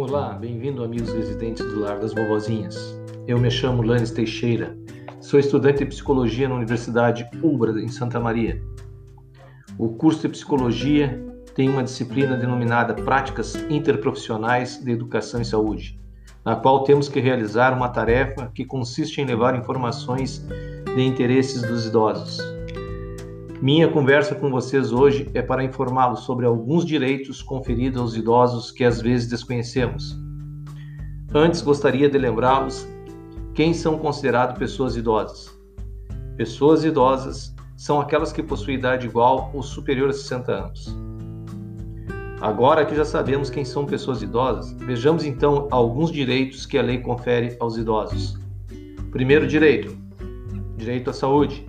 Olá, bem-vindo amigos residentes do Lar das Vovozinhas. Eu me chamo Lanes Teixeira, sou estudante de psicologia na Universidade Ubra em Santa Maria. O curso de psicologia tem uma disciplina denominada Práticas Interprofissionais de Educação e Saúde, na qual temos que realizar uma tarefa que consiste em levar informações de interesses dos idosos. Minha conversa com vocês hoje é para informá-los sobre alguns direitos conferidos aos idosos que às vezes desconhecemos. Antes, gostaria de lembrá-los quem são considerados pessoas idosas. Pessoas idosas são aquelas que possuem idade igual ou superior a 60 anos. Agora que já sabemos quem são pessoas idosas, vejamos então alguns direitos que a lei confere aos idosos. Primeiro direito: direito à saúde.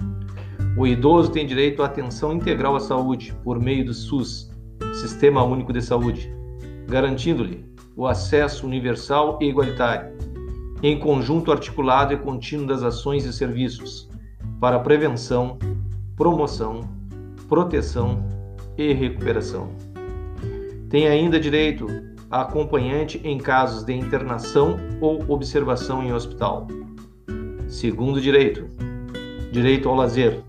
O idoso tem direito à atenção integral à saúde por meio do SUS, Sistema Único de Saúde, garantindo-lhe o acesso universal e igualitário, em conjunto articulado e contínuo das ações e serviços para prevenção, promoção, proteção e recuperação. Tem ainda direito a acompanhante em casos de internação ou observação em hospital. Segundo direito, direito ao lazer.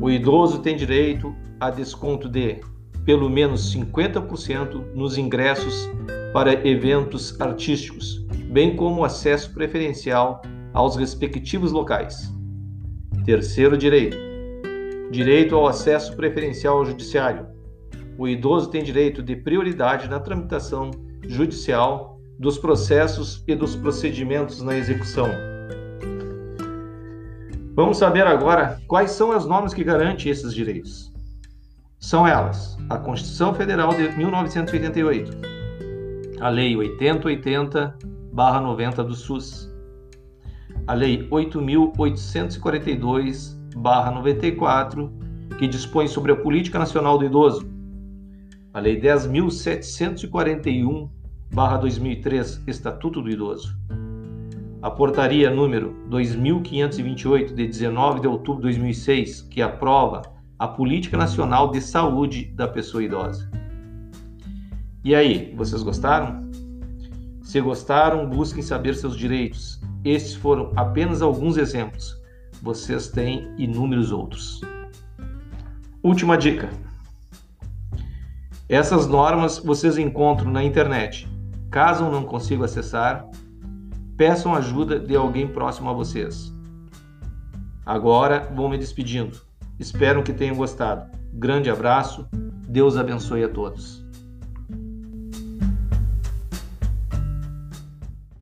O idoso tem direito a desconto de pelo menos 50% nos ingressos para eventos artísticos, bem como acesso preferencial aos respectivos locais. Terceiro direito: direito ao acesso preferencial ao judiciário. O idoso tem direito de prioridade na tramitação judicial dos processos e dos procedimentos na execução. Vamos saber agora quais são as normas que garantem esses direitos. São elas: a Constituição Federal de 1988, a Lei 8080/90 do SUS, a Lei 8842/94, que dispõe sobre a Política Nacional do Idoso, a Lei 10741/2003, Estatuto do Idoso a portaria número 2528 de 19 de outubro de 2006, que aprova a Política Nacional de Saúde da Pessoa Idosa. E aí, vocês gostaram? Se gostaram, busquem saber seus direitos. Estes foram apenas alguns exemplos. Vocês têm inúmeros outros. Última dica. Essas normas vocês encontram na internet. Caso não consigam acessar, peçam ajuda de alguém próximo a vocês. Agora vou me despedindo. Espero que tenham gostado. Grande abraço. Deus abençoe a todos.